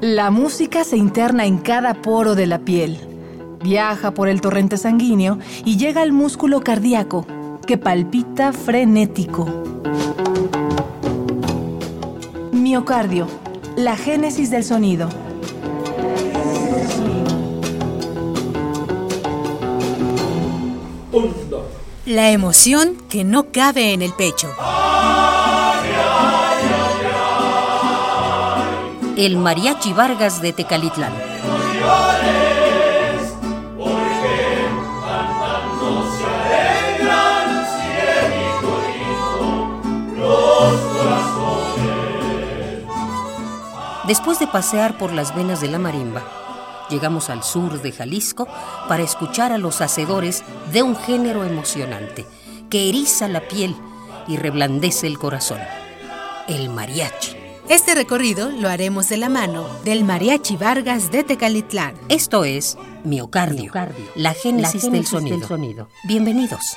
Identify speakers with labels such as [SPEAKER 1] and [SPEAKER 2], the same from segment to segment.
[SPEAKER 1] La música se interna en cada poro de la piel, viaja por el torrente sanguíneo y llega al músculo cardíaco, que palpita frenético. Miocardio, la génesis del sonido.
[SPEAKER 2] La emoción que no cabe en el pecho. El Mariachi Vargas de Tecalitlán. Después de pasear por las venas de la marimba, llegamos al sur de Jalisco para escuchar a los hacedores de un género emocionante que eriza la piel y reblandece el corazón, el mariachi.
[SPEAKER 3] Este recorrido lo haremos de la mano del Mariachi Vargas de Tecalitlán.
[SPEAKER 2] Esto es Miocardio, la génesis, del, sonido. del sonido. Bienvenidos.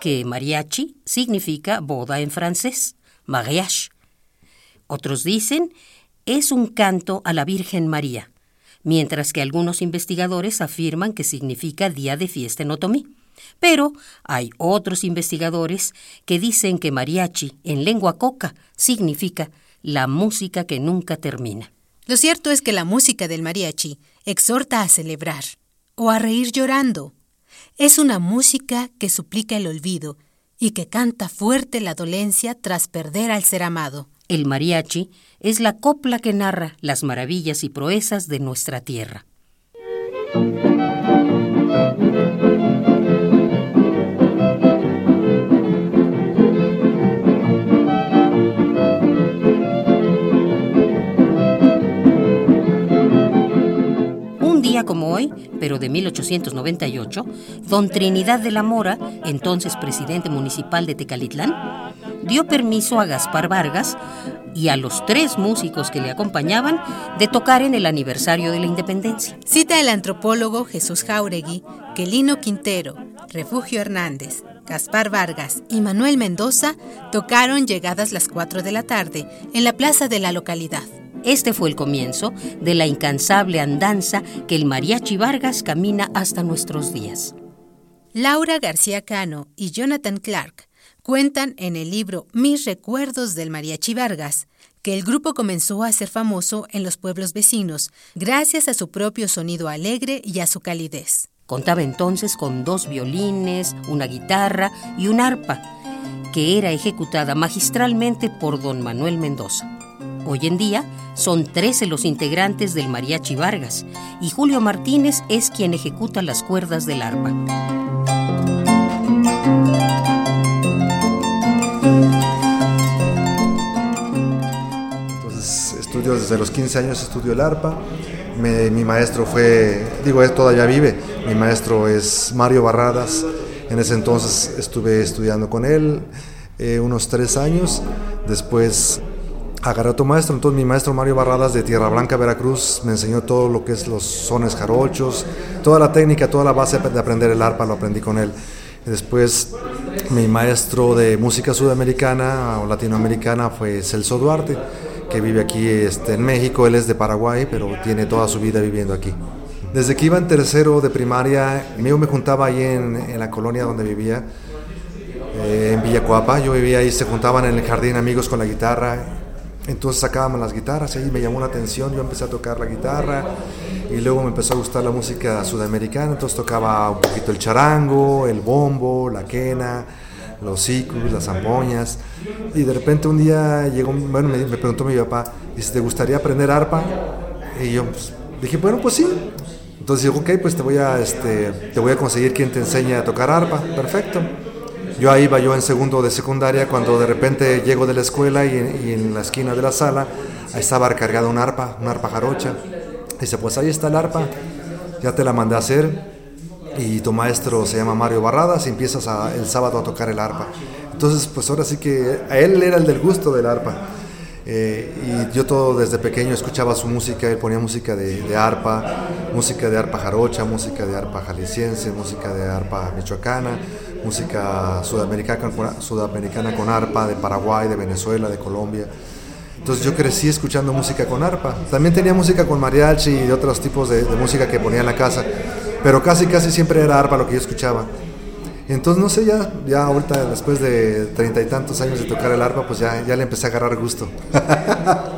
[SPEAKER 2] Que mariachi significa boda en francés, mariage. Otros dicen es un canto a la Virgen María, mientras que algunos investigadores afirman que significa día de fiesta en otomí. Pero hay otros investigadores que dicen que mariachi en lengua coca significa la música que nunca termina.
[SPEAKER 3] Lo cierto es que la música del mariachi exhorta a celebrar o a reír llorando. Es una música que suplica el olvido y que canta fuerte la dolencia tras perder al ser amado.
[SPEAKER 2] El mariachi es la copla que narra las maravillas y proezas de nuestra tierra. Como hoy, pero de 1898, don Trinidad de la Mora, entonces presidente municipal de Tecalitlán, dio permiso a Gaspar Vargas y a los tres músicos que le acompañaban de tocar en el aniversario de la independencia.
[SPEAKER 3] Cita el antropólogo Jesús Jauregui que Lino Quintero, Refugio Hernández, Gaspar Vargas y Manuel Mendoza tocaron llegadas las 4 de la tarde en la plaza de la localidad.
[SPEAKER 2] Este fue el comienzo de la incansable andanza que el mariachi Vargas camina hasta nuestros días.
[SPEAKER 3] Laura García Cano y Jonathan Clark cuentan en el libro Mis recuerdos del mariachi Vargas que el grupo comenzó a ser famoso en los pueblos vecinos gracias a su propio sonido alegre y a su calidez.
[SPEAKER 2] Contaba entonces con dos violines, una guitarra y un arpa, que era ejecutada magistralmente por don Manuel Mendoza. Hoy en día son 13 los integrantes del Mariachi Vargas y Julio Martínez es quien ejecuta las cuerdas del arpa.
[SPEAKER 4] Entonces estudio desde los 15 años, estudio el arpa. mi maestro fue, digo, él todavía vive, mi maestro es Mario Barradas. En ese entonces estuve estudiando con él eh, unos tres años. Después agarré a otro maestro, entonces mi maestro Mario Barradas de Tierra Blanca, Veracruz, me enseñó todo lo que es los sones jarochos, toda la técnica, toda la base de aprender el arpa lo aprendí con él. después mi maestro de música sudamericana o latinoamericana fue Celso Duarte, que vive aquí este, en México, él es de Paraguay, pero tiene toda su vida viviendo aquí. Desde que iba en tercero de primaria, yo me juntaba ahí en, en la colonia donde vivía, eh, en Villacuapa, yo vivía ahí, se juntaban en el jardín amigos con la guitarra, entonces sacábamos las guitarras y ahí me llamó la atención, yo empecé a tocar la guitarra y luego me empezó a gustar la música sudamericana, entonces tocaba un poquito el charango, el bombo, la quena, los ciclos, las zampoñas y de repente un día llegó, bueno, me, preguntó mi papá, ¿te gustaría aprender arpa? Y yo pues, dije, bueno, pues sí. Entonces dijo, ok, pues te voy, a, este, te voy a conseguir quien te enseñe a tocar arpa, perfecto. Yo ahí iba yo en segundo de secundaria cuando de repente llego de la escuela y, en la esquina de la sala estaba recargada un arpa, un arpa jarocha. Dice, pues ahí está el arpa, ya te la mandé a hacer y tu maestro se llama Mario Barradas y empiezas el sábado a tocar el arpa. Entonces, pues ahora sí que a él era el del gusto del arpa. Eh, y yo todo desde pequeño escuchaba su música, él ponía música de, de, arpa, música de arpa jarocha, música de arpa jalisciense, música de arpa michoacana, música sudamericana, sudamericana con arpa de Paraguay, de Venezuela, de Colombia. Entonces yo crecí escuchando música con arpa. También tenía música con mariachi y otros tipos de, de música que ponía en la casa, pero casi casi siempre era arpa lo que yo escuchaba. Entonces, no sé, ya, ya ahorita, después de treinta y tantos años de tocar el arpa, pues ya, ya le empecé a agarrar gusto.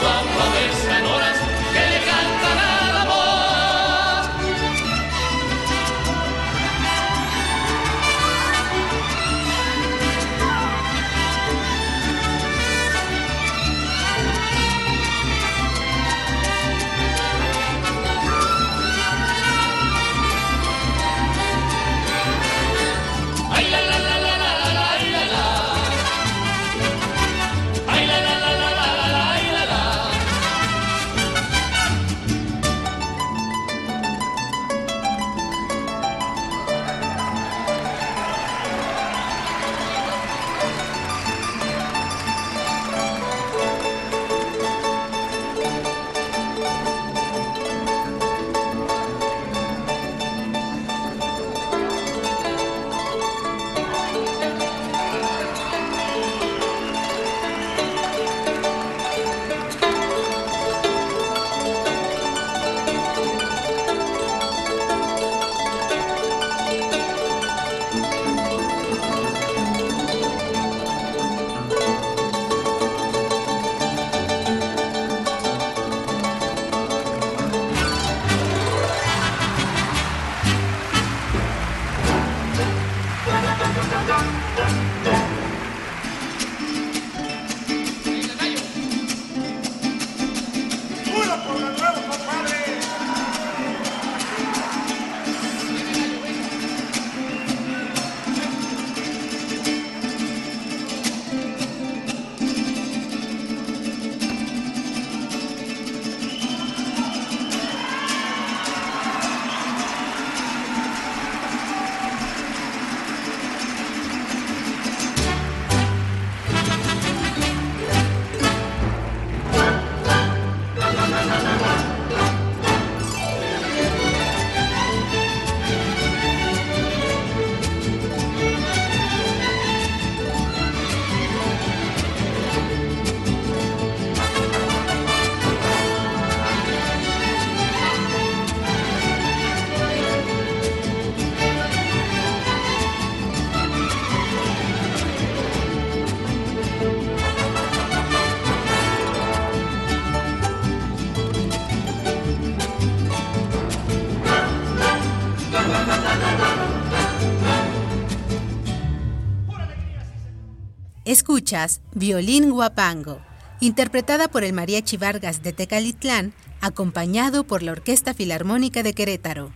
[SPEAKER 5] cuatro cuerdas
[SPEAKER 3] Escuchas Violín Guapango, interpretada por el Mariachi Vargas de Tecalitlán, acompañado por la Orquesta Filarmónica de Querétaro.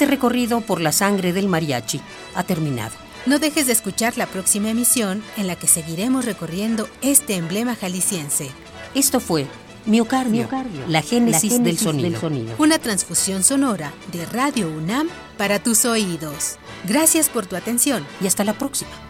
[SPEAKER 2] Este recorrido por la sangre del mariachi ha terminado.
[SPEAKER 3] No dejes de escuchar la próxima emisión en la que seguiremos recorriendo este emblema jalisciense.
[SPEAKER 2] Esto fue Miocardio, la, génesis del, sonido. del sonido.
[SPEAKER 3] Una transfusión sonora de Radio UNAM para tus oídos. Gracias por tu atención
[SPEAKER 2] y hasta la próxima.